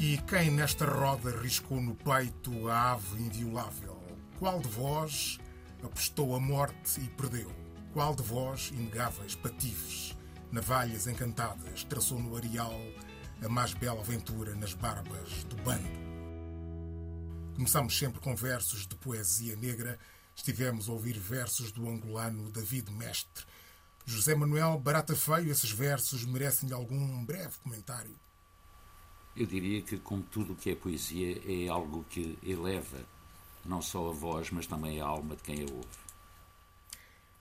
E quem nesta roda riscou no peito a ave inviolável? Qual de vós apostou a morte e perdeu? Qual de vós, inegáveis patifes, navalhas encantadas, traçou no areal a mais bela aventura nas barbas do bando? Começamos sempre com versos de poesia negra. Estivemos a ouvir versos do angolano David Mestre. José Manuel Barata Feio, esses versos merecem algum breve comentário? Eu diria que, como tudo o que é poesia, é algo que eleva não só a voz, mas também a alma de quem a ouve.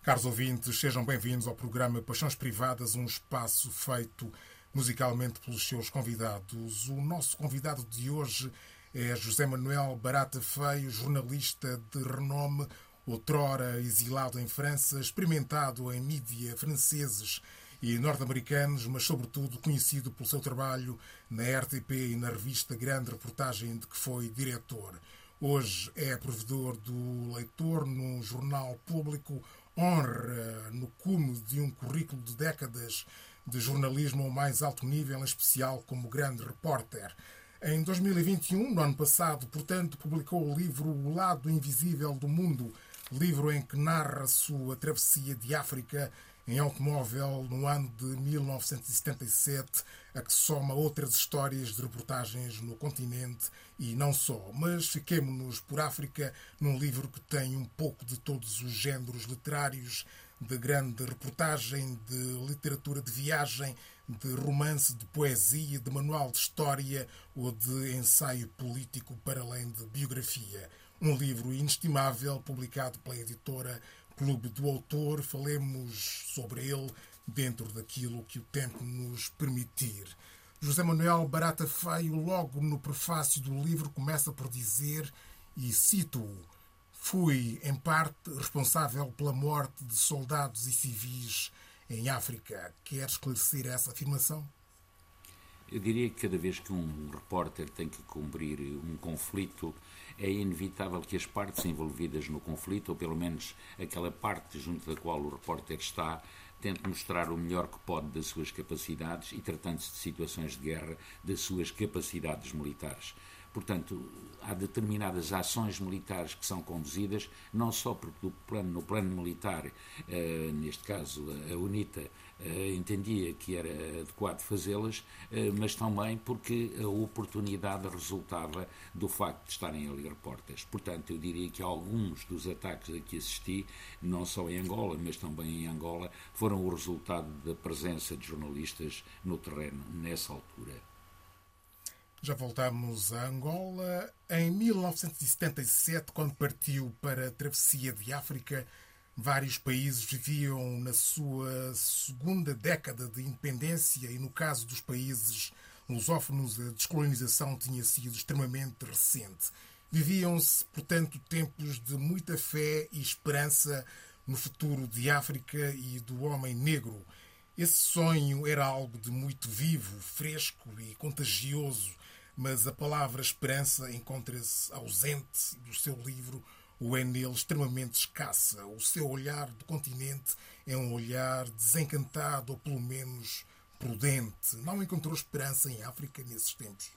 Caros ouvintes, sejam bem-vindos ao programa Paixões Privadas, um espaço feito musicalmente pelos seus convidados. O nosso convidado de hoje é José Manuel Barata Feio, jornalista de renome, outrora exilado em França, experimentado em mídia franceses e norte-americanos, mas sobretudo conhecido pelo seu trabalho na RTP e na revista Grande Reportagem de que foi diretor. Hoje é provedor do leitor no jornal público, honra no cume de um currículo de décadas de jornalismo ao mais alto nível, em especial como grande repórter. Em 2021, no ano passado, portanto, publicou o livro O Lado Invisível do Mundo, livro em que narra sua travessia de África em automóvel no ano de 1977, a que soma outras histórias de reportagens no continente e não só. Mas fiquemos-nos por África num livro que tem um pouco de todos os géneros literários, de grande reportagem, de literatura de viagem, de romance, de poesia, de manual de história ou de ensaio político para além de biografia. Um livro inestimável, publicado pela editora Clube do Autor. Falemos sobre ele dentro daquilo que o tempo nos permitir. José Manuel Barata Feio, logo no prefácio do livro, começa por dizer, e cito-o: Fui, em parte, responsável pela morte de soldados e civis em África. Quer esclarecer essa afirmação? Eu diria que cada vez que um repórter tem que cumprir um conflito, é inevitável que as partes envolvidas no conflito, ou pelo menos aquela parte junto da qual o repórter está, tente mostrar o melhor que pode das suas capacidades e, tratando-se de situações de guerra, das suas capacidades militares. Portanto, há determinadas ações militares que são conduzidas, não só porque plano, no plano militar, eh, neste caso a UNITA, entendia que era adequado fazê-las, eh, mas também porque a oportunidade resultava do facto de estarem ali repórteres. Portanto, eu diria que alguns dos ataques a que assisti, não só em Angola, mas também em Angola, foram o resultado da presença de jornalistas no terreno nessa altura. Já voltamos a Angola. Em 1977, quando partiu para a travessia de África, vários países viviam na sua segunda década de independência e, no caso dos países lusófonos, a descolonização tinha sido extremamente recente. Viviam-se, portanto, tempos de muita fé e esperança no futuro de África e do homem negro. Esse sonho era algo de muito vivo, fresco e contagioso mas a palavra esperança encontra-se ausente do seu livro ou é extremamente escassa. O seu olhar do continente é um olhar desencantado ou pelo menos prudente. Não encontrou esperança em África nesses tempos?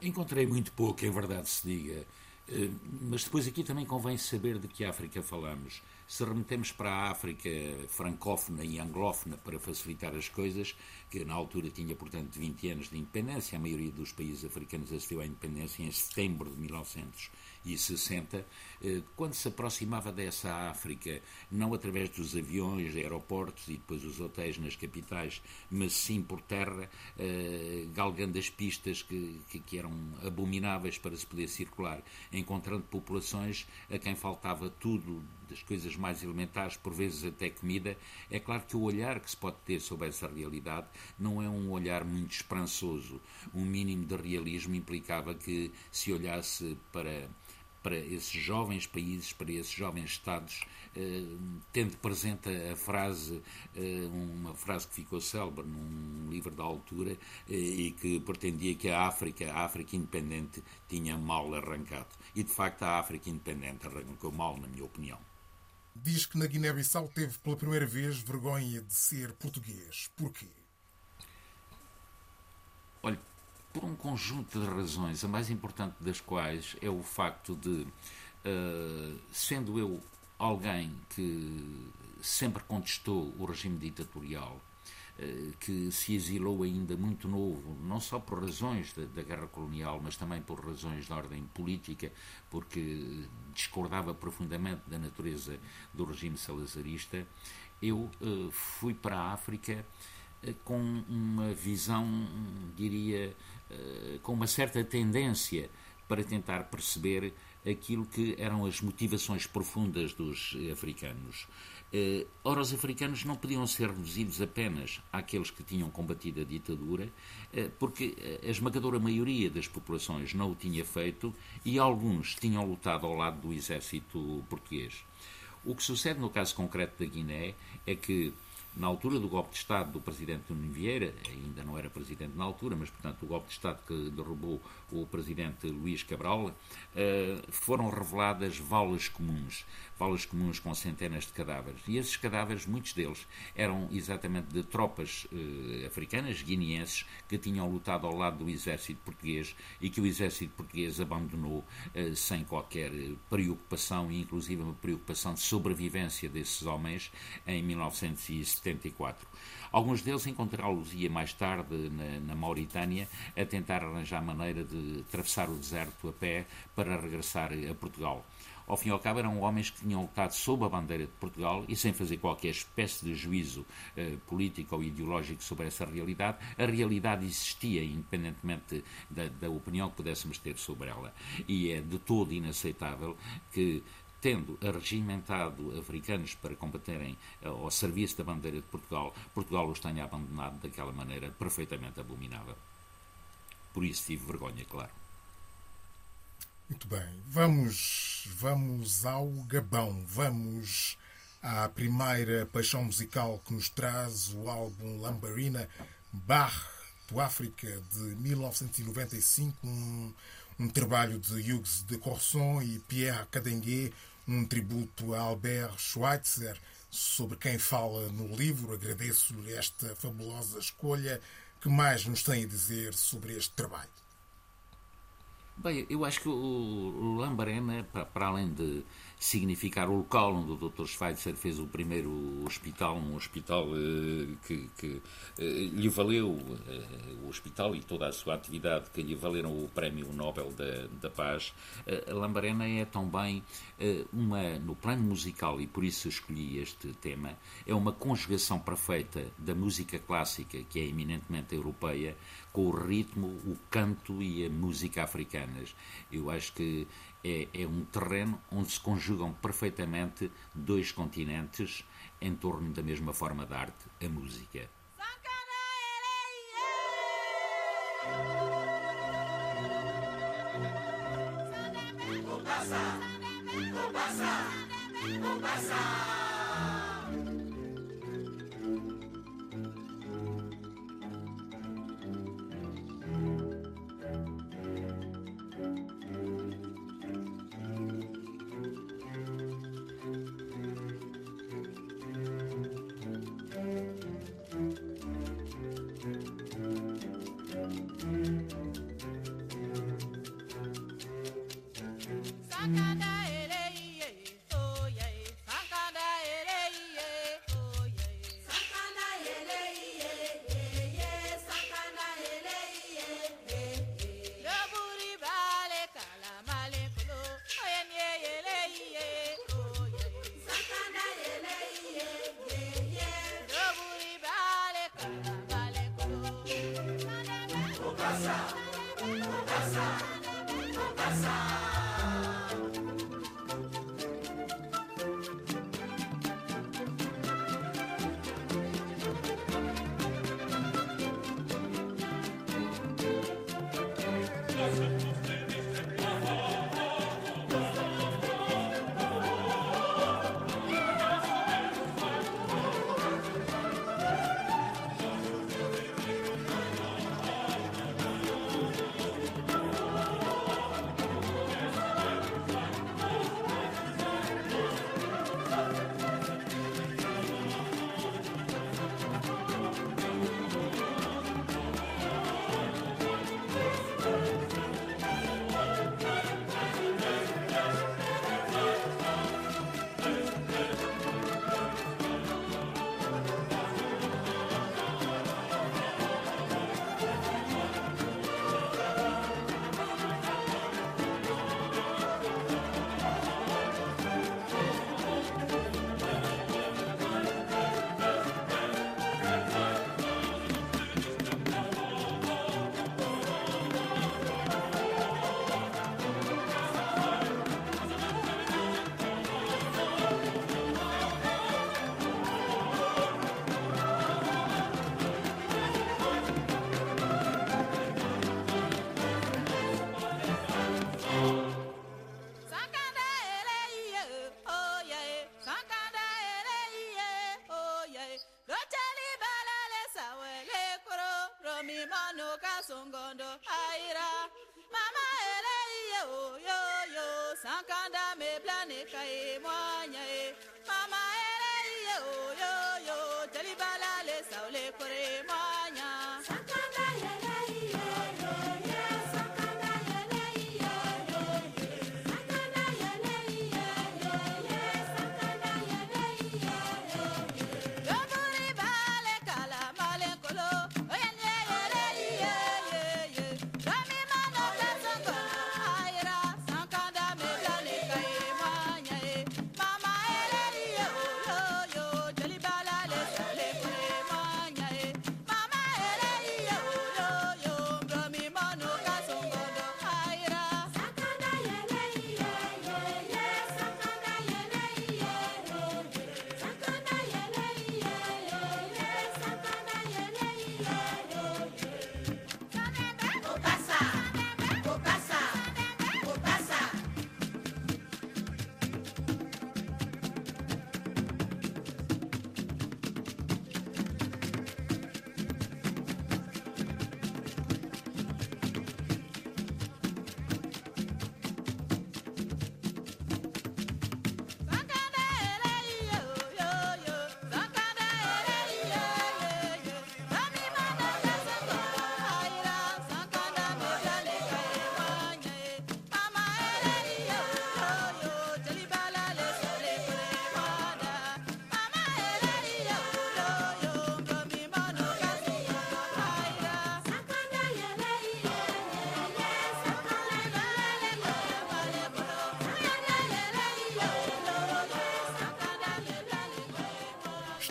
Encontrei muito pouco, em verdade se diga. Eh, mas depois aqui também convém saber de que África falamos. Se remetemos para a África francófona e anglófona para facilitar as coisas, que na altura tinha, portanto, 20 anos de independência, a maioria dos países africanos assistiu à independência em setembro de 1900 e 60, eh, quando se aproximava dessa África, não através dos aviões, aeroportos e depois os hotéis nas capitais, mas sim por terra, eh, galgando as pistas que, que eram abomináveis para se poder circular, encontrando populações a quem faltava tudo, das coisas mais elementares, por vezes até comida, é claro que o olhar que se pode ter sobre essa realidade não é um olhar muito esperançoso. Um mínimo de realismo implicava que se olhasse para para esses jovens países, para esses jovens Estados, eh, tendo presente a frase, eh, uma frase que ficou célebre num livro da altura eh, e que pretendia que a África, a África independente, tinha mal arrancado. E de facto a África independente arrancou mal, na minha opinião. Diz que na Guiné-Bissau teve pela primeira vez vergonha de ser português. Porquê? Olha, por um conjunto de razões, a mais importante das quais é o facto de, uh, sendo eu alguém que sempre contestou o regime ditatorial, que se exilou ainda muito novo, não só por razões da, da, guerra colonial, mas também por razões de ordem política, porque discordava profundamente da natureza do regime salazarista, eu uh, fui para a África com uma visão, diria, eh, com uma certa tendência para tentar perceber aquilo que eram as motivações profundas dos africanos. Eh, ora, os africanos não podiam ser reduzidos apenas àqueles que tinham combatido a ditadura, eh, porque a esmagadora maioria das populações não o tinha feito e alguns tinham lutado ao lado do exército português. O que sucede no caso concreto da Guiné é que na altura do golpe de Estado do presidente Nuno Vieira, ainda não era presidente na altura, mas, portanto, o golpe de Estado que derrubou o presidente Luís Cabral, eh, foram reveladas valas comuns, valas comuns com centenas de cadáveres. E esses cadáveres, muitos deles, eram exatamente de tropas eh, africanas, guineenses, que tinham lutado ao lado do exército português e que o exército português abandonou eh, sem qualquer preocupação, e inclusive uma preocupação de sobrevivência desses homens, em 1970 74. Alguns deles encontrá-los-ia mais tarde na, na, Mauritânia a tentar arranjar maneira de atravessar o deserto a pé para regressar a Portugal. Ao fim e ao cabo, eram homens que tinham lutado sob a bandeira de Portugal e sem fazer qualquer espécie de juízo eh, político ou ideológico sobre essa realidade. A realidade existia, independentemente da, da opinião que pudéssemos ter sobre ela. E é de todo inaceitável que tendo arregimentado africanos para combaterem uh, ao serviço da bandeira de Portugal, Portugal os tenha abandonado daquela maneira perfeitamente abominável. Por isso tive vergonha, claro. Muito bem. Vamos, vamos ao Gabão. Vamos à primeira paixão musical que nos traz o álbum Lambarina Bar do África de 1995, um, um trabalho de Hughes de Corson e Pierre Cadenguet, um tributo a Albert Schweitzer, sobre quem fala no livro. Agradeço-lhe esta fabulosa escolha. Que mais nos tem a dizer sobre este trabalho? Bem, eu acho que o Lambarena, para além de significar o local onde o Dr. Schweitzer fez o primeiro hospital, um hospital eh, que, que eh, lhe valeu, eh, o hospital e toda a sua atividade, que lhe valeram o Prémio Nobel da, da Paz. Lambarena é também uma, no plano musical, e por isso escolhi este tema, é uma conjugação perfeita da música clássica, que é eminentemente europeia, com o ritmo, o canto e a música africanas. Eu acho que é, é um terreno onde se conjugam perfeitamente dois continentes em torno da mesma forma de arte, a música. Passa, passa, passa.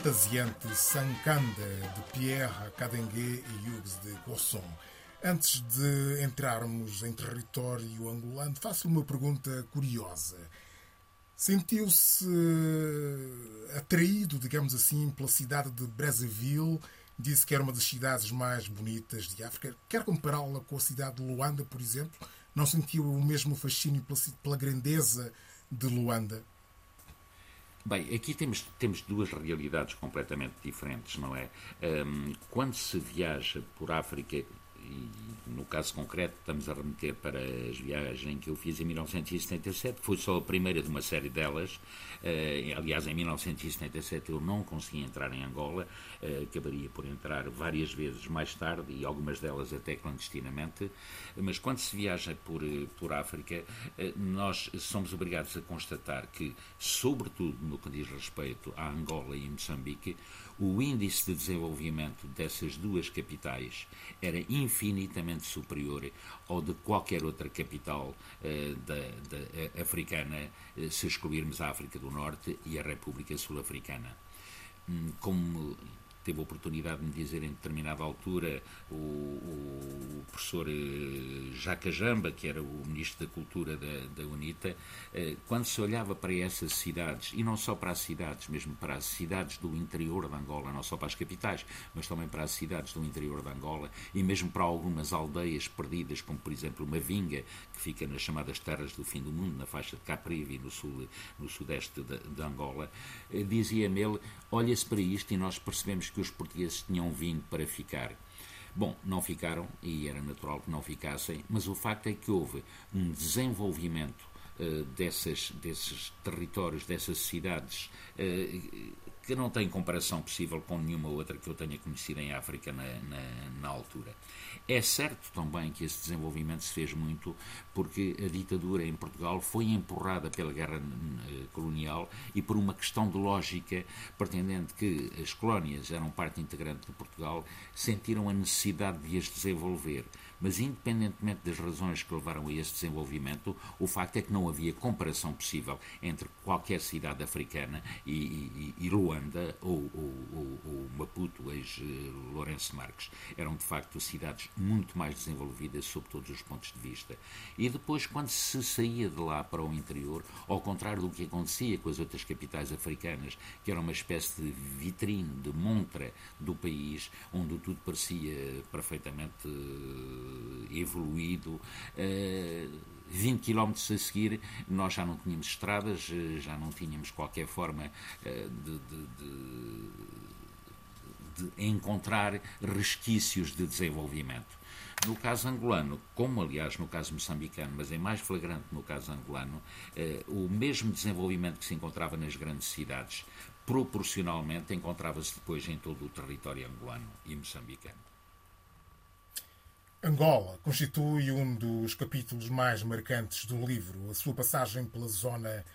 Extasiante Sankanda de Pierre Cadengue e Hughes de Gosson. Antes de entrarmos em território angolano, faço-lhe uma pergunta curiosa. Sentiu-se atraído, digamos assim, pela cidade de Brazzaville? Disse que era uma das cidades mais bonitas de África. Quer compará-la com a cidade de Luanda, por exemplo? Não sentiu o mesmo fascínio pela grandeza de Luanda? Bem, aqui temos, temos duas realidades completamente diferentes, não é? Hum, quando se viaja por África, e no caso concreto estamos a remeter para as viagens que eu fiz em 1977, foi só a primeira de uma série delas. Eh, aliás, em 1977 eu não consegui entrar em Angola, eh, acabaria por entrar várias vezes mais tarde e algumas delas até clandestinamente. Mas quando se viaja por, eh, por África, nós somos obrigados a constatar que, sobretudo no que diz respeito a Angola e Moçambique, o índice de desenvolvimento dessas duas capitais era infinitamente superior ao de qualquer outra capital eh, da, da, eh, africana, eh, se excluirmos a África do Norte e a República Sul-Africana. Hum, Como teve a oportunidade de me dizer em determinada altura o, o, professor eh, Jaca Jamba, que era o Ministro da Cultura da, da UNITA, eh, quando se olhava para essas cidades, e não só para as cidades, mesmo para as cidades do interior de Angola, não só para as capitais, mas também para as cidades do interior de Angola, e mesmo para algumas aldeias perdidas, como por exemplo Mavinga, que fica nas chamadas terras do fim do mundo, na faixa de Caprivi, no, sul, no sudeste de, de Angola, eh, dizia-me ele, olha-se para isto e nós percebemos que os portugueses tinham vindo para ficar. Bom, não ficaram e era natural que não ficassem, mas o facto é que houve um desenvolvimento uh, dessas, desses territórios, dessas cidades, uh, que não tem comparação possível com nenhuma outra que eu tenha conhecido em África na, na, na, altura. É certo também que esse desenvolvimento se fez muito porque a ditadura em Portugal foi empurrada pela guerra uh, colonial e por uma questão de lógica, pretendendo que as colónias eram parte integrante de Portugal, sentiram a necessidade de as desenvolver. Mas, independentemente das razões que levaram a esse desenvolvimento, o facto é que não havia comparação possível entre qualquer cidade africana e, e, e Luanda ou, ou, ou, Maputo, ex-Lourenço Marques. Eram, de facto, cidades muito mais desenvolvidas sob todos os pontos de vista. E depois, quando se saía de lá para o interior, ao contrário do que acontecia com as outras capitais africanas, que era uma espécie de vitrine, de montra do país, onde tudo parecia perfeitamente evoluído. Uh, 20 km a seguir, nós já não tínhamos estradas, já não tínhamos qualquer forma uh, de, de, de de encontrar resquícios de desenvolvimento. No caso angolano, como aliás no caso moçambicano, mas é mais flagrante no caso angolano, eh, o mesmo desenvolvimento que se encontrava nas grandes cidades, proporcionalmente encontrava-se depois em todo o território angolano e moçambicano. Angola constitui um dos capítulos mais marcantes do livro. A sua passagem pela zona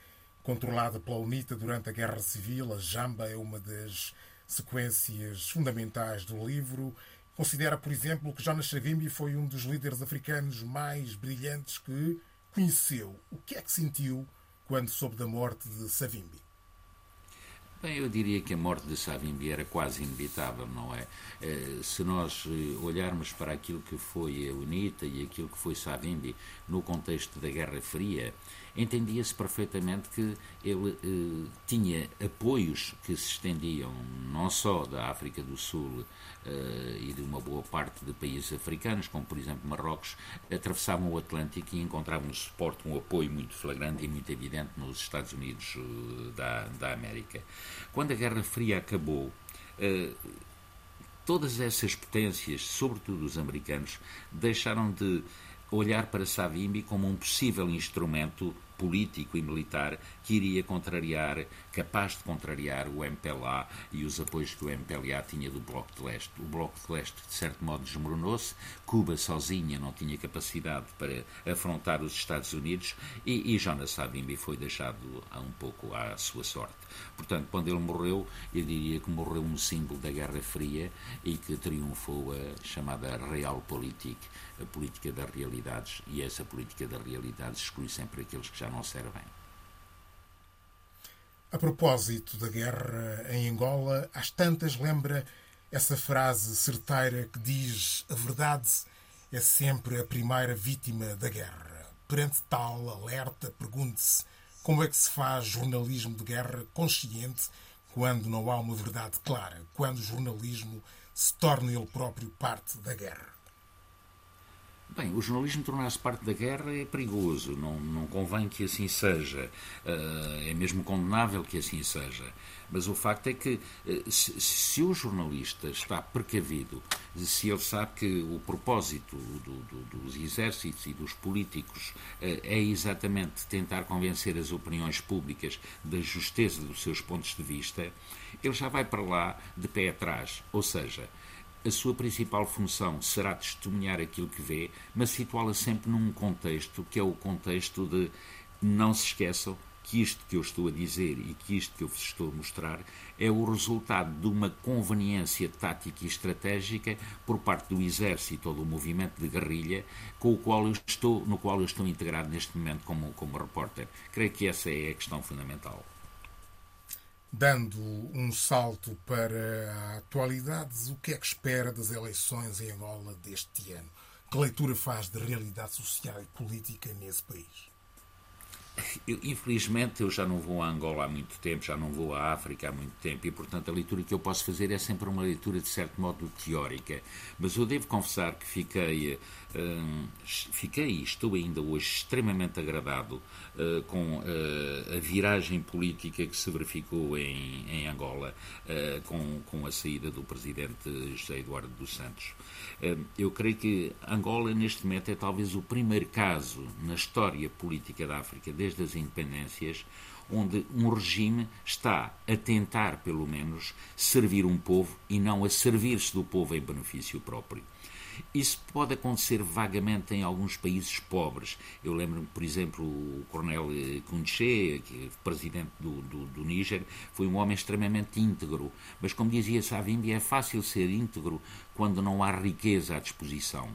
controlada pela UNITA durante a Guerra Civil, a Jamba, é uma das sequências fundamentais do livro. Considera, por exemplo, que Jonas Savimbi foi um dos líderes africanos mais brilhantes que conheceu. O que é que sentiu quando soube da morte de Savimbi? Bem, eu diria que a morte de Savimbi era quase inevitável, não é? Eh, se nós eh, olharmos para aquilo que foi a UNITA e aquilo que foi Savimbi no contexto da Guerra Fria, entendia-se perfeitamente que ele eh, tinha apoios que se estendiam não só da África do Sul eh, e de uma boa parte de países africanos, como por exemplo Marrocos, atravessavam o Atlântico e encontravam suporte, um apoio muito flagrante e muito evidente nos Estados Unidos eh, da, da América. Quando a Guerra Fria acabou, eh, todas essas potências, sobretudo os americanos, deixaram de olhar para Savimbi como um possível instrumento político e militar que iria contrariar, capaz de contrariar o MPLA e os apoios que o MPLA tinha do Bloco de Leste. O Bloco de Leste, de certo modo, desmoronou-se, Cuba sozinha não tinha capacidade para afrontar os Estados Unidos e, e Jonas Savimbi foi deixado um pouco à sua sorte. Portanto, quando ele morreu, eu diria que morreu um símbolo da Guerra Fria e que triunfou a chamada Realpolitik, a política das realidades, e essa política das realidades exclui sempre aqueles que já não servem. A propósito da guerra em Angola, às tantas lembra essa frase certeira que diz: a verdade é sempre a primeira vítima da guerra. Perante tal alerta, pergunte-se como é que se faz jornalismo de guerra consciente quando não há uma verdade clara, quando o jornalismo se torna ele próprio parte da guerra. Bem, o jornalismo tornar-se parte da guerra é perigoso, não, não convém que assim seja, uh, é mesmo condenável que assim seja. Mas o facto é que, uh, se, se, o jornalista está precavido, se ele sabe que o propósito do, do, dos exércitos e dos políticos uh, é exatamente tentar convencer as opiniões públicas da justeza dos seus pontos de vista, ele já vai para lá de pé atrás. Ou seja, a sua principal função será testemunhar aquilo que vê, mas situá-la sempre num contexto que é o contexto de não se esqueçam que isto que eu estou a dizer e que isto que eu vos estou a mostrar é o resultado de uma conveniência tática e estratégica por parte do exército ou do movimento de guerrilha com o qual eu estou, no qual eu estou integrado neste momento como, como repórter. Creio que essa é a questão fundamental. Dando um salto para a atualidade, o que é que espera das eleições em Angola deste ano? Que leitura faz da realidade social e política nesse país? Eu, infelizmente, eu já não vou a Angola há muito tempo, já não vou à África há muito tempo e, portanto, a leitura que eu posso fazer é sempre uma leitura, de certo modo, teórica. Mas eu devo confessar que fiquei, uh, fiquei e estou ainda hoje extremamente agradado uh, com uh, a viragem política que se verificou em, em Angola com, com a saída do presidente José Eduardo dos Santos. eu creio que Angola, neste momento, é talvez o primeiro caso na história política da África, desde as independências, onde um regime está a tentar, pelo menos, servir um povo e não a servir-se do povo em benefício próprio. Isso pode acontecer vagamente em alguns países pobres. Eu lembro-me, por exemplo, o coronel Kounché, que é presidente do, do, do Níger, foi um homem extremamente íntegro. Mas, como dizia Savimbi, é fácil ser íntegro quando não há riqueza à disposição.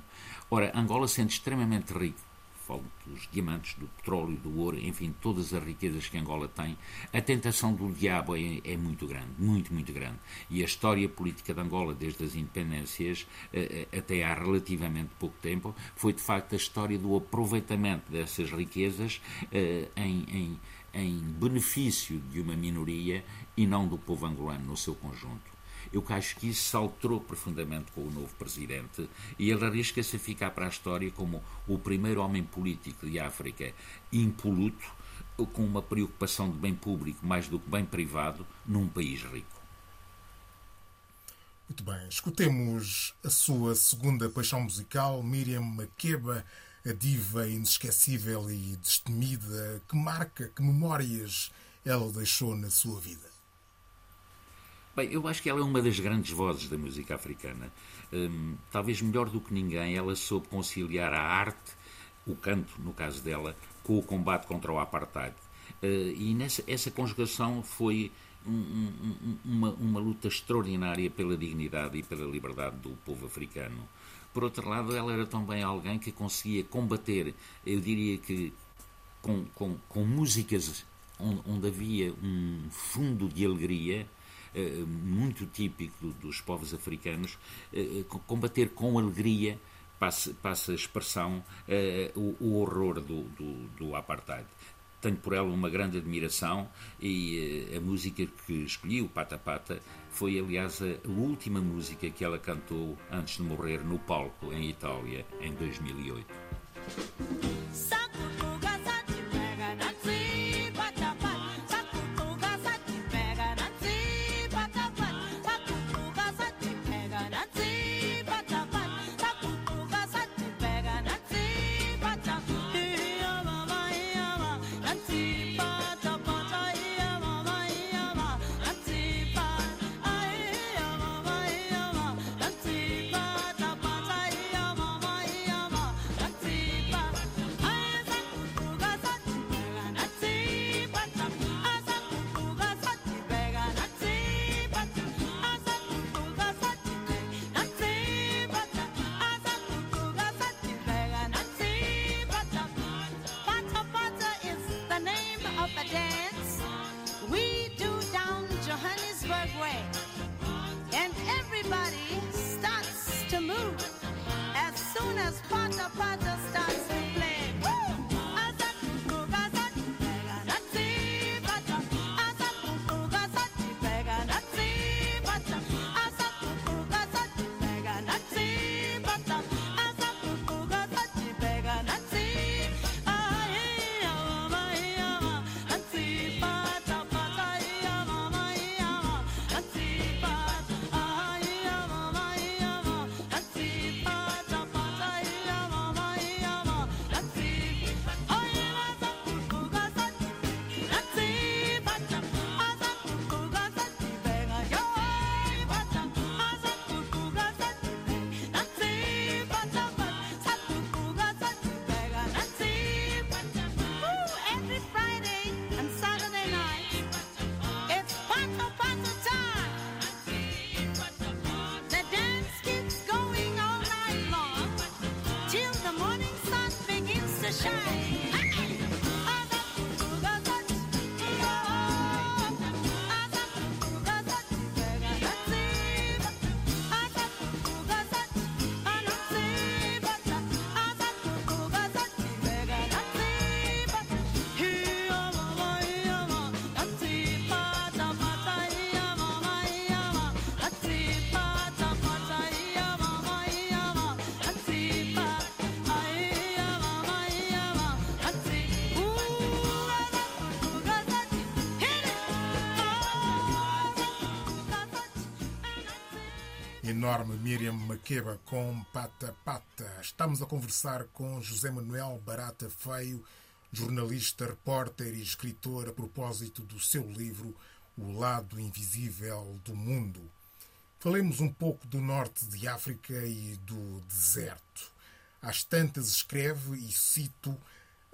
Ora, Angola sendo extremamente rico falo dos diamantes, do petróleo, do ouro, enfim, todas as riquezas que Angola tem, a tentação do diabo é, é muito grande, muito, muito grande. E a história política de Angola, desde as independências eh, eh, até há relativamente pouco tempo, foi de facto a história do aproveitamento dessas riquezas eh, em, em, em benefício de uma minoria e não do povo angolano no seu conjunto. Eu acho que isso se alterou profundamente com o novo presidente e ele arrisca-se a ficar para a história como o primeiro homem político de África impoluto, com uma preocupação de bem público mais do que bem privado, num país rico. Muito bem, escutemos a sua segunda paixão musical, Miriam Makeba, a diva inesquecível e destemida, que marca, que memórias ela deixou na sua vida. Bem, eu acho que ela é uma das grandes vozes da música africana. Hum, talvez melhor do que ninguém, ela soube conciliar a arte, o canto, no caso dela, com o combate contra o apartheid. Uh, e nessa, essa conjugação foi um, um, uma, uma luta extraordinária pela dignidade e pela liberdade do povo africano. Por outro lado, ela era também alguém que conseguia combater, eu diria que com, com, com músicas onde, onde, havia um fundo de alegria, muito típico dos povos africanos, eh, combater com alegria, passa, passa a expressão, eh, o, o, horror do, do, do apartheid tenho por ela uma grande admiração e a música que escolhi, o Pata Pata, foi aliás a última música que ela cantou antes de morrer no palco em Itália em 2008. Enorme Miriam Makeba com Pata Pata. Estamos a conversar com José Manuel Barata Feio, jornalista, repórter e escritor, a propósito do seu livro O Lado Invisível do Mundo. Falemos um pouco do norte de África e do deserto. Às tantas escreve, e cito,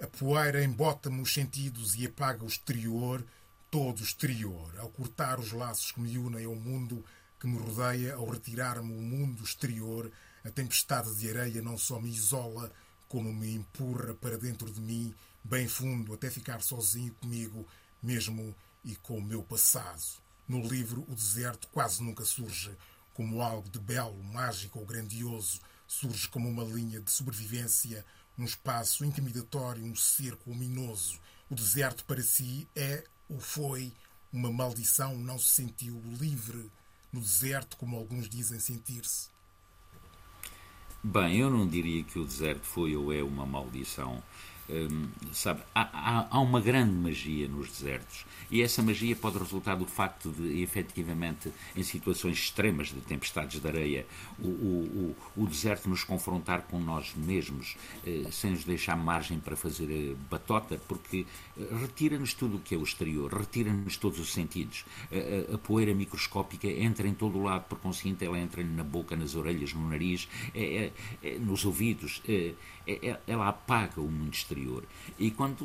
a poeira embota-me os sentidos e apaga o exterior, todo o exterior. Ao cortar os laços que me unem ao mundo, que me rodeia ao retirar-me o mundo exterior, a tempestade de areia não só me isola, como me empurra para dentro de mim, bem fundo, até ficar sozinho comigo, mesmo e com o meu passado. No livro, o deserto quase nunca surge como algo de belo, mágico ou grandioso, surge como uma linha de sobrevivência, um espaço intimidatório, um cerco ominoso. O deserto para si é ou foi uma maldição, não se sentiu livre no deserto, como alguns dizem sentir-se? Bem, eu não diria que o deserto foi ou é uma maldição. Hum, sabe, há, há, há, uma grande magia nos desertos e essa magia pode resultar do facto de, efetivamente, em situações extremas de tempestades de areia, o, o, o, o deserto nos confrontar com nós mesmos, eh, sem nos deixar margem para fazer eh, batota, porque eh, retira-nos tudo o que é o exterior, retira-nos todos os sentidos. A, a, a, poeira microscópica entra em todo o lado, por conseguinte, ela entra na boca, nas orelhas, no nariz, é, é, é, nos ouvidos. É, é, ela apaga o mundo exterior. E quando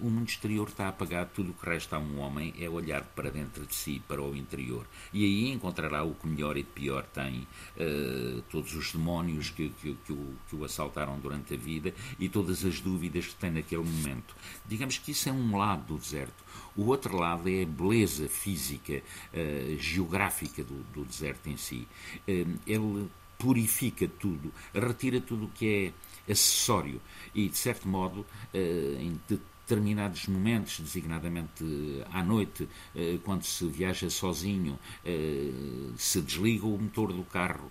o mundo exterior está apagado, tudo o que resta a um homem é olhar para dentro de si, para o interior. E aí encontrará o que melhor e pior tem, uh, todos os demónios que, que, que, o, que o assaltaram durante a vida e todas as dúvidas que tem naquele momento. Digamos que isso é um lado do deserto. O outro lado é a beleza física, uh, geográfica do, do, deserto em si. Uh, ele purifica tudo, retira tudo o que é acessório e, de certo modo, eh, em determinados momentos, designadamente à noite, eh, quando se viaja sozinho, eh, se desliga o motor do carro,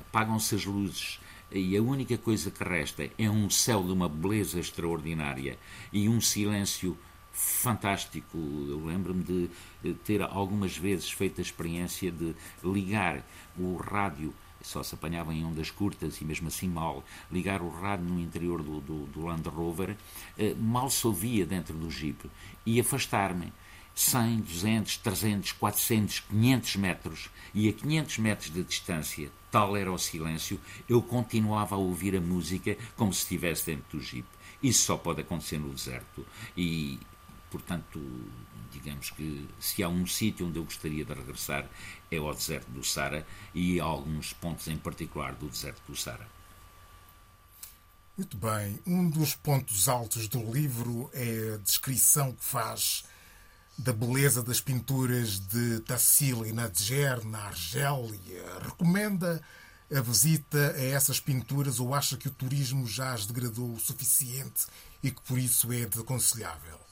apagam-se as luzes e a única coisa que resta é um céu de uma beleza extraordinária e um silêncio fantástico. Eu lembro-me de ter algumas vezes feito a experiência de ligar o rádio só se apanhava em ondas curtas e mesmo assim mal, ligar o rádio no interior do, do, do Land Rover, eh, mal se ouvia dentro do Jeep e afastar-me 100, 200, 300, 400, 500 metros e a 500 metros de distância, tal era o silêncio, eu continuava a ouvir a música como se estivesse dentro do Jeep. Isso só pode acontecer no deserto e, portanto, digamos que se há um sítio onde eu gostaria de regressar é ao deserto do Sara e a alguns pontos em particular do deserto do Sara. Muito bem. Um dos pontos altos do livro é a descrição que faz da beleza das pinturas de Tassili Nadjer, na Argélia. Recomenda a visita a essas pinturas ou acha que o turismo já as degradou o suficiente e que por isso é desaconselhável?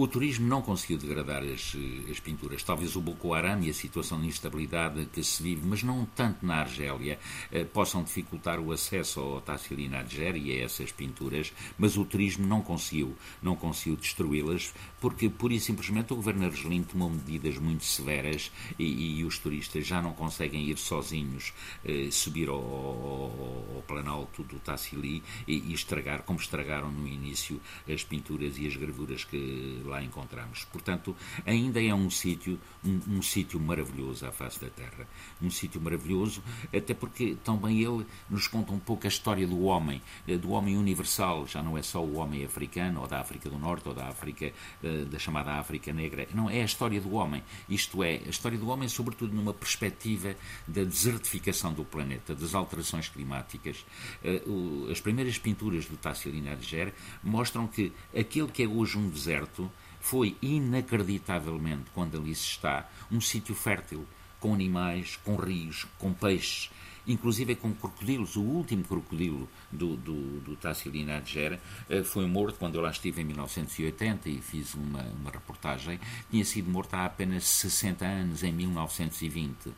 O turismo não conseguiu degradar as, as, pinturas. Talvez o Boko Haram e a situação de instabilidade que se vive, mas não tanto na Argélia, eh, possam dificultar o acesso ao Tassili Nadjer e a essas pinturas, mas o turismo não conseguiu, não conseguiu destruí-las, porque pura e simplesmente o governo argelino tomou medidas muito severas e, e os turistas já não conseguem ir sozinhos eh, subir ao, ao, ao, planalto do Tassili e, e estragar, como estragaram no início, as pinturas e as gravuras que lá encontramos. Portanto, ainda é um sítio, um, um sítio maravilhoso à face da Terra. Um sítio maravilhoso, até porque também ele nos conta um pouco a história do homem, eh, do homem universal, já não é só o homem africano, ou da África do Norte, ou da África, eh, da chamada África Negra. Não, é a história do homem. Isto é, a história do homem, sobretudo numa perspectiva da desertificação do planeta, das alterações climáticas. Eh, as primeiras pinturas do Tassili Nadjer mostram que aquele que é hoje um deserto foi inacreditavelmente, quando ali se está, um sítio fértil, com animais, com rios, com peixes, inclusive com crocodilos. O último crocodilo do, do, do Tassili Nadjer eh, foi morto quando eu lá estive em 1980 e fiz uma, uma reportagem. Tinha sido morto há apenas 60 anos, em 1920.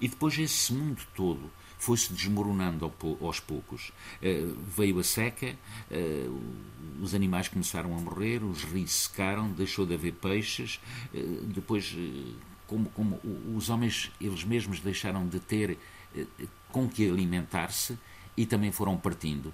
E depois esse mundo todo foi-se desmoronando aos poucos. Uh, veio a seca, uh, os animais começaram a morrer, os rios secaram, deixou de haver peixes, depois, como, como, os homens eles mesmos deixaram de ter com que alimentar-se e também foram partindo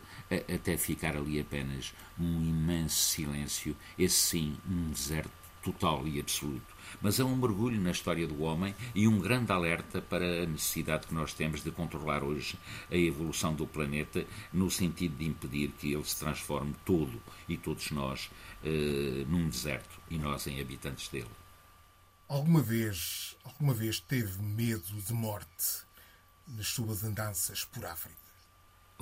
até ficar ali apenas um imenso silêncio, esse sim, um deserto total e absoluto mas é um mergulho na história do homem e um grande alerta para a necessidade que nós temos de controlar hoje a evolução do planeta no sentido de impedir que ele se transforme todo e todos nós eh, num deserto e nós em habitantes dele. Alguma vez, alguma vez teve medo de morte nas suas andanças por África?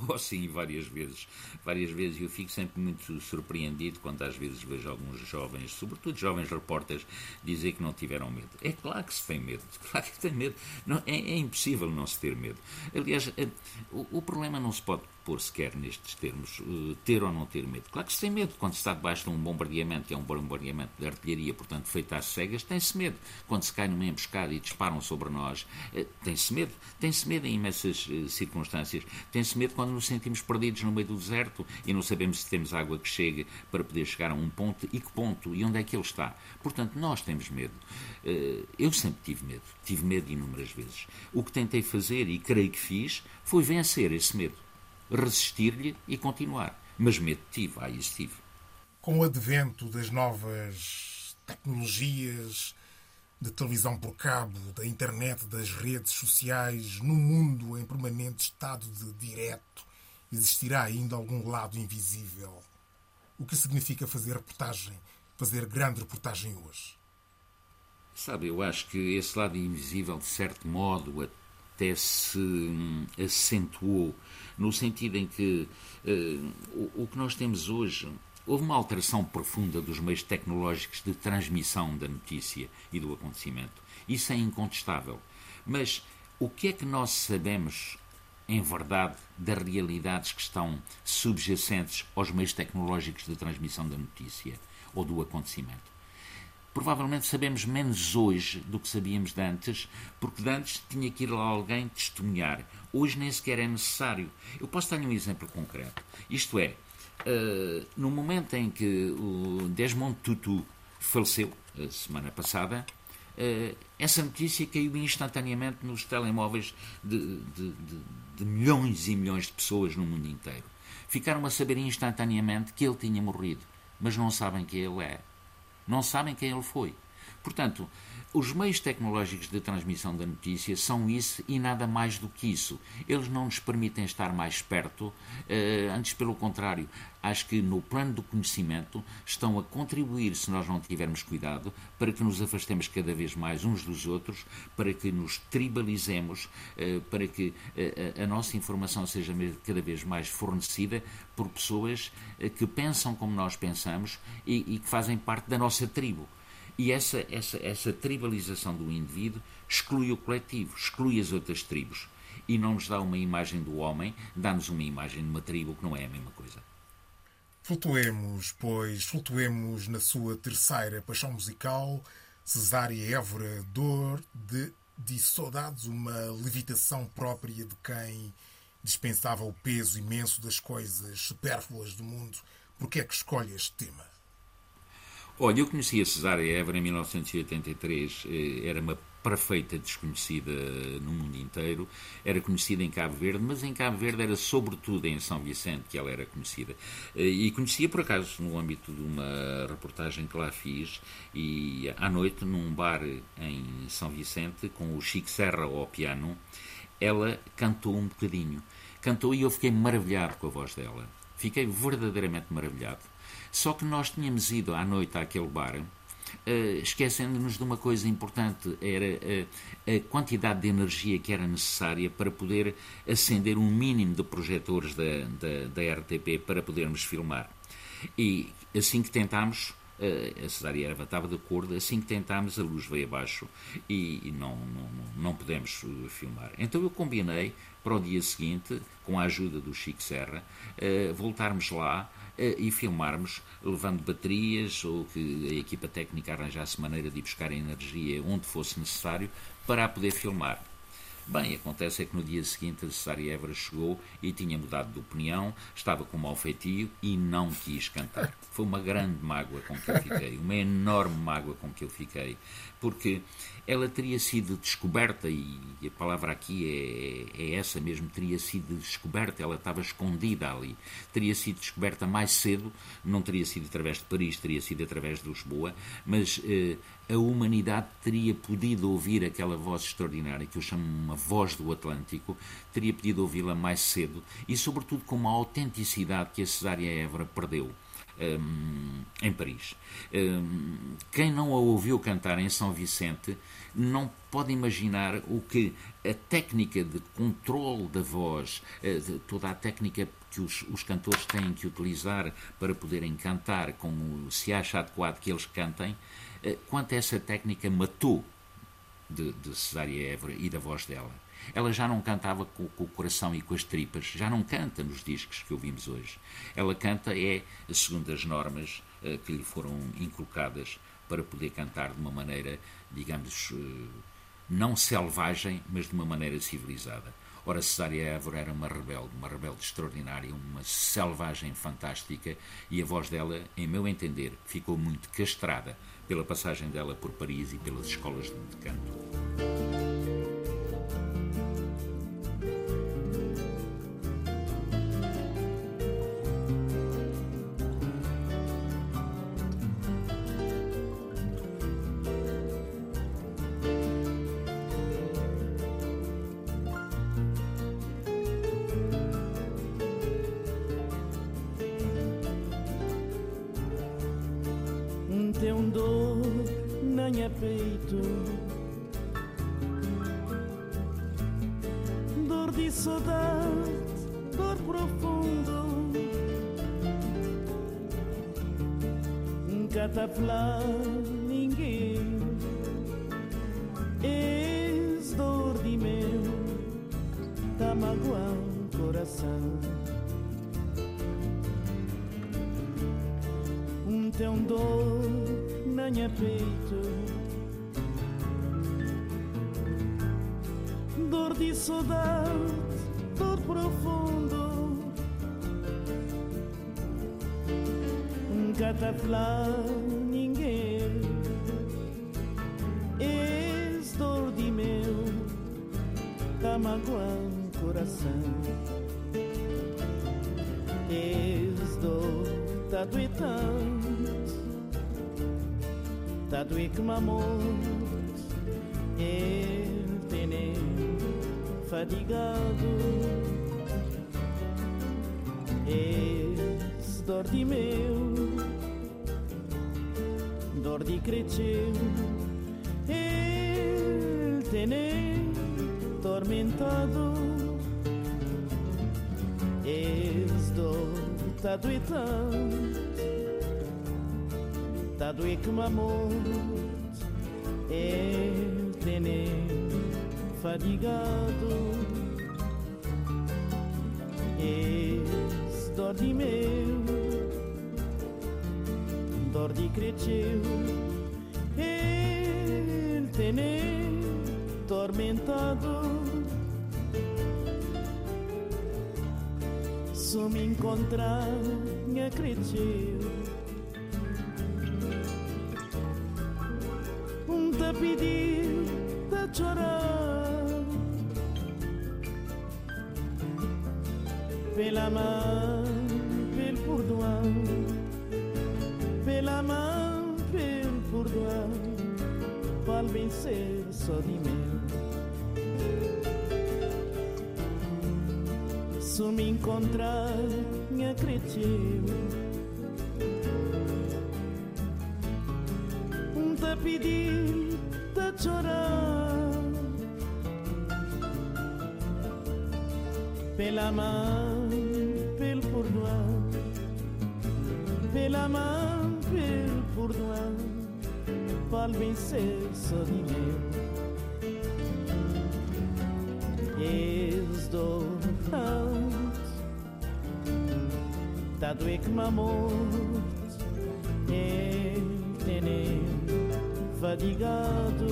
Oh, sim, várias vezes. Várias vezes. Eu fico sempre muito surpreendido quando às vezes vejo alguns jovens, sobretudo jovens repórteres, dizer que não tiveram medo. É claro que se tem medo. Claro que tem medo. Não, é, é impossível não se ter medo. Aliás, eh, o, o, problema não se pode pôr sequer nestes termos, uh, ter ou não ter medo. Claro que se tem medo quando se está debaixo de um bombardeamento, que é um bombardeamento de artilharia, portanto feito às cegas, tem-se medo. Quando se cai numa emboscada e disparam sobre nós, uh, tem-se medo. Tem-se medo em imensas uh, circunstâncias. Tem-se medo quando nos sentimos perdidos no meio do deserto e não sabemos se temos água que chegue para poder chegar a um ponto e que ponto e onde é que ele está. Portanto, nós temos medo. eu sempre tive medo. Tive medo inúmeras vezes. O que tentei fazer, e creio que fiz, foi vencer esse medo resistir-lhe e continuar. Mas medo tive, ah, isso tive. Com o advento das novas tecnologias de televisão por cabo, da internet, das redes sociais, no mundo em permanente estado de direto, existirá ainda algum lado invisível? O que significa fazer reportagem, fazer grande reportagem hoje? Sabe, eu acho que esse lado invisível, de certo modo, até se hum, acentuou, no sentido em que uh, o, o que nós temos hoje houve uma alteração profunda dos meios tecnológicos de transmissão da notícia e do acontecimento. Isso é incontestável. Mas o que é que nós sabemos, em verdade, das realidades que estão subjacentes aos meios tecnológicos de transmissão da notícia ou do acontecimento? provavelmente sabemos menos hoje do que sabíamos de antes, porque de antes tinha que ir lá alguém testemunhar. Hoje nem sequer é necessário. Eu posso dar um exemplo concreto. Isto é, uh, no momento em que o Desmond Tutu faleceu, a semana passada, uh, essa notícia caiu instantaneamente nos telemóveis de, de, de, de milhões e milhões de pessoas no mundo inteiro. Ficaram a saber instantaneamente que ele tinha morrido, mas não sabem quem ele é não sabem quem ele foi. Portanto, os meios tecnológicos de transmissão da notícia são isso e nada mais do que isso. Eles não nos permitem estar mais perto, eh, antes pelo contrário. Acho que no plano do conhecimento estão a contribuir, se nós não tivermos cuidado, para que nos afastemos cada vez mais uns dos outros, para que nos tribalizemos, eh, para que eh, a nossa informação seja cada vez mais fornecida por pessoas que pensam como nós pensamos e que fazem parte da nossa tribo. E essa, essa, essa tribalização do indivíduo exclui o coletivo, exclui as outras tribos. E não nos dá uma imagem do homem, dá-nos uma imagem de uma tribo que não é a mesma coisa. Flutuemos, pois, flutuemos na sua terceira paixão musical, Cesária Évora, dor de, de saudades, uma levitação própria de quem dispensava o peso imenso das coisas supérfluas do mundo. Por que é que escolhe este tema? Olha, eu conheci a Cesária Évora em 1983, eh, era uma perfeita desconhecida no mundo inteiro, era conhecida em Cabo Verde, mas em Cabo Verde era sobretudo em São Vicente que ela era conhecida. Eh, e conhecia por acaso no âmbito de uma reportagem que lá fiz, e à noite num bar em São Vicente, com o Chico Serra ao piano, ela cantou um bocadinho. Cantou e eu fiquei maravilhado com a voz dela. Fiquei verdadeiramente maravilhado. Só que nós tínhamos ido à noite àquele bar, uh, esquecendo-nos de uma coisa importante, era uh, a quantidade de energia que era necessária para poder acender um mínimo de projetores da, da, da RTP para podermos filmar. E assim que tentámos, uh, a Cesária Erva estava de acordo, assim que tentámos, a luz veio abaixo e, e não, não, não pudemos filmar. Então eu combinei para o dia seguinte, com a ajuda do Chico Serra, voltarmos lá e filmarmos, levando baterias ou que a equipa técnica arranjasse maneira de ir buscar energia onde fosse necessário para a poder filmar. Bem, acontece é que no dia seguinte a Cesária Évora chegou e tinha mudado de opinião, estava com mau feitio e não quis cantar. Foi uma grande mágoa com que eu fiquei, uma enorme mágoa com que eu fiquei, porque ela teria sido descoberta, e a palavra aqui é, é essa mesmo, teria sido descoberta, ela estava escondida ali, teria sido descoberta mais cedo, não teria sido através de Paris, teria sido através de Lisboa, mas eh, a humanidade teria podido ouvir aquela voz extraordinária, que eu chamo uma voz do Atlântico, teria podido ouvi-la mais cedo e, sobretudo, com uma autenticidade que a Cesária Évora perdeu. Um, em Paris. Um, quem não a ouviu cantar em São Vicente não pode imaginar o que a técnica de controle da voz, eh, toda a técnica que os, os, cantores têm que utilizar para poderem cantar como se acha adequado que eles cantem, eh, quanto essa técnica matou de, de Cesária Évora e da voz dela. Ela já não cantava com, com, o coração e com as tripas, já não canta nos discos que ouvimos hoje. Ela canta é segundo as normas uh, que lhe foram inculcadas para poder cantar de uma maneira, digamos, uh, não selvagem, mas de uma maneira civilizada. Ora, Cesária Évora era uma rebelde, uma rebelde extraordinária, uma selvagem fantástica, e a voz dela, em meu entender, ficou muito castrada pela passagem dela por Paris e pelas escolas de canto. Magoando coração. És dor, tá doetando, tá doendo que amor. Ele tem fadigado. És dor de meu dor di cresceu ele tem tormentado es dor tá doitando tá doendo como amor ele tem fadigado. Es dor di meu dor di cresceu minha cresceu um te pedir de chorar. Pela mão pelo perdoar pela mão, pelo perdoar, vale vencer só de mim. Se me encontrar, me acredito. Te pedir, te chorar. Pela mão, pelo perdoar, pela mão perdoar vale vencer só de meu És Doer que me amor Ele tem fadigado.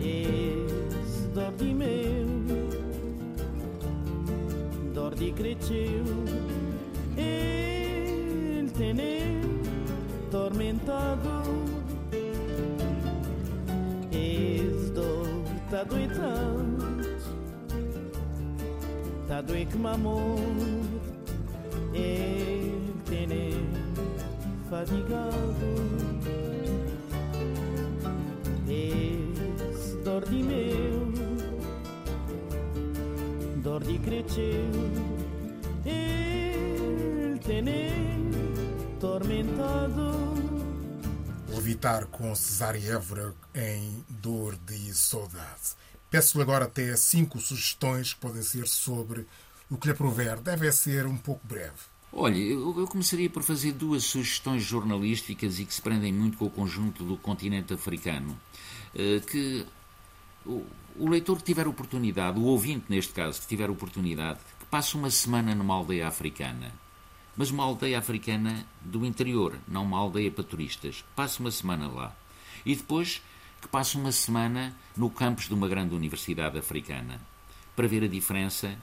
És dor de meu Dor de cresceu tormentado. Estou tá doitando Tá doendo que amor Ele tem fadigado Es dor de meu Dor de cresceu Ele tem tormentado. Levitar com Cesária Évora em Dor de Saudade. Peço-lhe agora até cinco sugestões que podem ser sobre o que lhe aprover. Deve ser um pouco breve. Olha, eu começaria por fazer duas sugestões jornalísticas e que se prendem muito com o conjunto do continente africano, eh, que o leitor que tiver oportunidade, o ouvinte neste caso, que tiver oportunidade, que passe uma semana numa aldeia africana, mas uma aldeia africana do interior, não uma aldeia para turistas, passe uma semana lá. E depois que passe uma semana no campus de uma grande universidade africana, para ver a diferença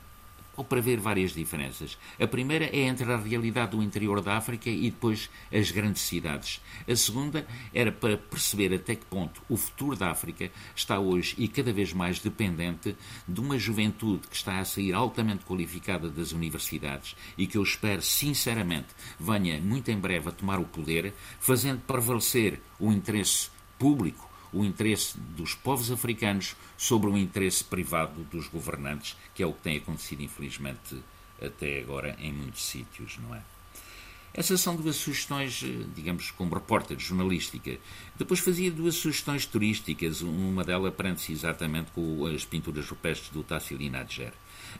ou para ver várias diferenças. A primeira é entre a realidade do interior da África e depois as grandes cidades. A segunda era para perceber até que ponto o futuro da África está hoje e cada vez mais dependente de uma juventude que está a sair altamente qualificada das universidades e que eu espero sinceramente venha muito em breve a tomar o poder, fazendo prevalecer o interesse público o interesse dos povos africanos sobre o interesse privado dos governantes, que é o que tem acontecido, infelizmente, até agora em muitos sítios, não é? Essas são duas sugestões, eh, digamos, como repórter jornalística. Depois fazia duas sugestões turísticas. Uma delas prende-se exatamente com as pinturas rupestres do Tassili Nadjer.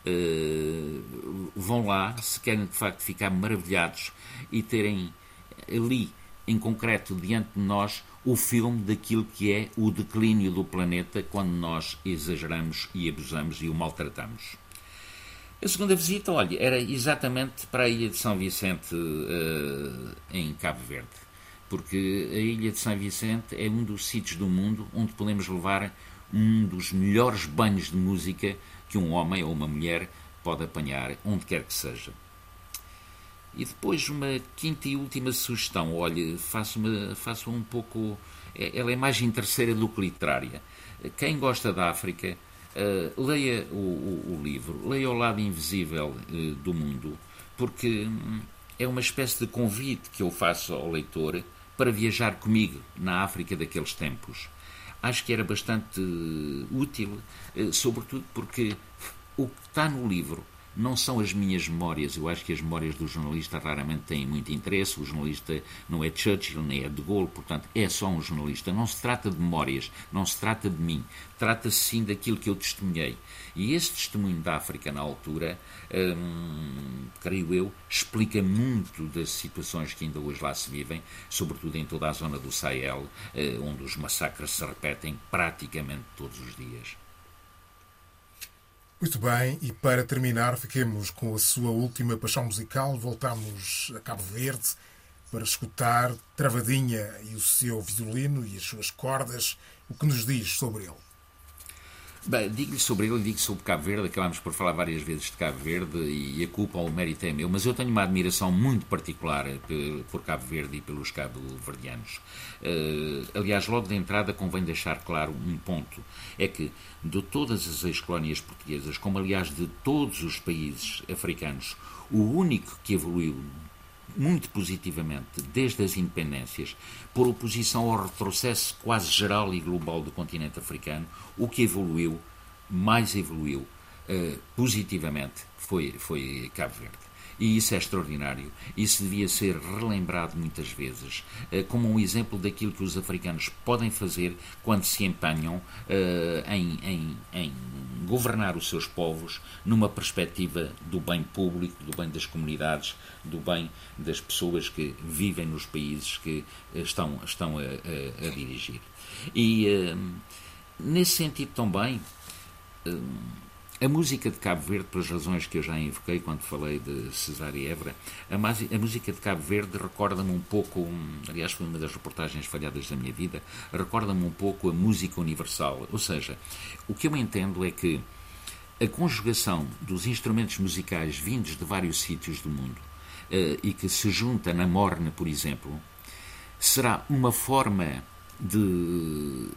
Uh, vão lá, se querem de facto ficar maravilhados e terem ali, em concreto, diante de nós, o filme daquilo que é o declínio do planeta quando nós exageramos e abusamos e o maltratamos. A segunda visita, olha, era exatamente para a ilha de São Vicente, uh, em Cabo Verde. Porque a ilha de São Vicente é um dos sítios do mundo onde podemos levar um dos melhores banhos de música que um homem ou uma mulher pode apanhar, onde quer que seja. E depois uma quinta e última sugestão. Olha, faço, uma, faço um pouco. É, ela é mais interesseira do que literária. Quem gosta da África, uh, leia o, o, o, livro, leia O Lado Invisível uh, do Mundo, porque hum, é uma espécie de convite que eu faço ao leitor para viajar comigo na África daqueles tempos. Acho que era bastante uh, útil, sobretudo porque o que está no livro não são as minhas memórias. Eu acho que as memórias do jornalista raramente têm muito interesse. O jornalista não é Churchill nem é de Gaulle, portanto, é só um jornalista. Não se trata de memórias, não se trata de mim. Trata-se sim daquilo que eu testemunhei. E esse testemunho da África na altura, hum, creio eu, explica muito das situações que ainda hoje lá se vivem, sobretudo em toda a zona do Sahel, eh, onde os massacres se repetem praticamente todos os dias. Muito bem, e para terminar, fiquemos com a sua última paixão musical. Voltamos a Cabo Verde para escutar Travadinha e o seu violino e as suas cordas. O que nos diz sobre ele? Bem, digo-lhe sobre ele digo sobre Cabo Verde. Acabámos por falar várias vezes de Cabo Verde e a culpa ou o mérito é meu, mas eu tenho uma admiração muito particular por Cabo Verde e pelos cabo-verdianos. Uh, aliás, logo de entrada convém deixar claro um ponto: é que de todas as ex-colónias portuguesas, como aliás de todos os países africanos, o único que evoluiu muito positivamente desde as independências, por oposição ao retrocesso quase geral e global do continente africano, o que evoluiu, mais evoluiu uh, positivamente, foi, foi Cabo Verde. E isso é extraordinário. Isso devia ser relembrado muitas vezes, eh, como um exemplo daquilo que os africanos podem fazer quando se empenham eh, em, em, em governar os seus povos numa perspectiva do bem público, do bem das comunidades, do bem das pessoas que vivem nos países que eh, estão, estão a, a, a dirigir. E nesse sentido também. A música de Cabo Verde, pelas razões que eu já invoquei quando falei de Cesar e Évora, a, a música de Cabo Verde recorda-me um pouco, aliás, foi uma das reportagens falhadas da minha vida, recorda-me um pouco a música universal. Ou seja, o que eu entendo é que a conjugação dos instrumentos musicais vindos de vários sítios do mundo uh, e que se junta na morna, por exemplo, será uma forma de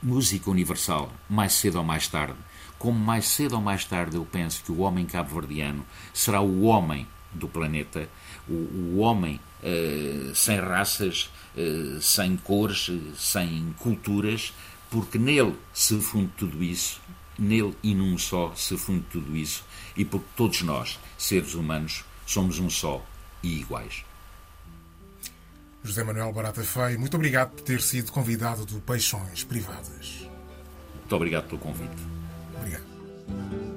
música universal, mais cedo ou mais tarde como mais cedo ou mais tarde eu penso que o homem cabo-verdiano será o homem do planeta, o, o homem uh, sem raças, uh, sem cores, sem culturas, porque nele se funde tudo isso, nele e num só se funde tudo isso, e porque todos nós, seres humanos, somos um só e iguais. José Manuel Barata Feio, muito obrigado por ter sido convidado do Peixões Privadas. Muito obrigado pelo convite. Obrigado.